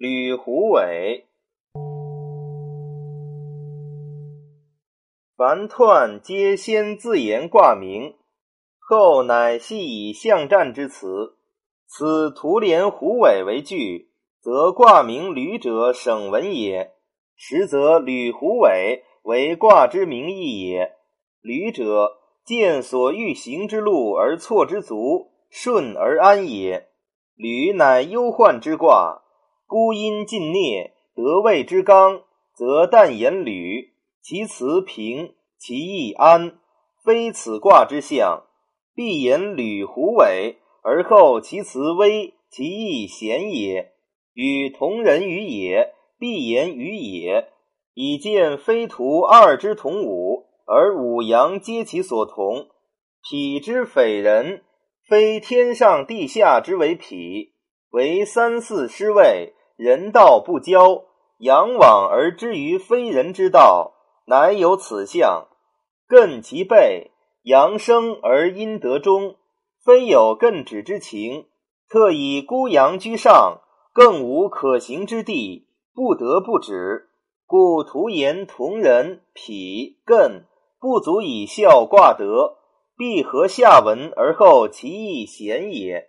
履虎尾。凡彖皆先自言卦名，后乃系以象战之辞。此图连虎尾为句，则卦名吕者省文也。实则履虎尾为卦之名义也。吕者，见所欲行之路而错之足，顺而安也。吕乃忧患之卦，孤阴尽孽，得位之刚，则但言履，其辞平，其义安，非此卦之象。必言履虎尾，而后其辞危，其义贤也。与同人于也，必言于也，以见非徒二之同五。而五阳皆其所同，痞之匪人，非天上地下之为痞，为三四师位，人道不交，阳往而之于非人之道，乃有此象。艮其背，阳生而阴得中，非有艮止之情，特以孤阳居上，更无可行之地，不得不止，故图言同人痞艮。不足以效卦德，必合下文而后其义贤也。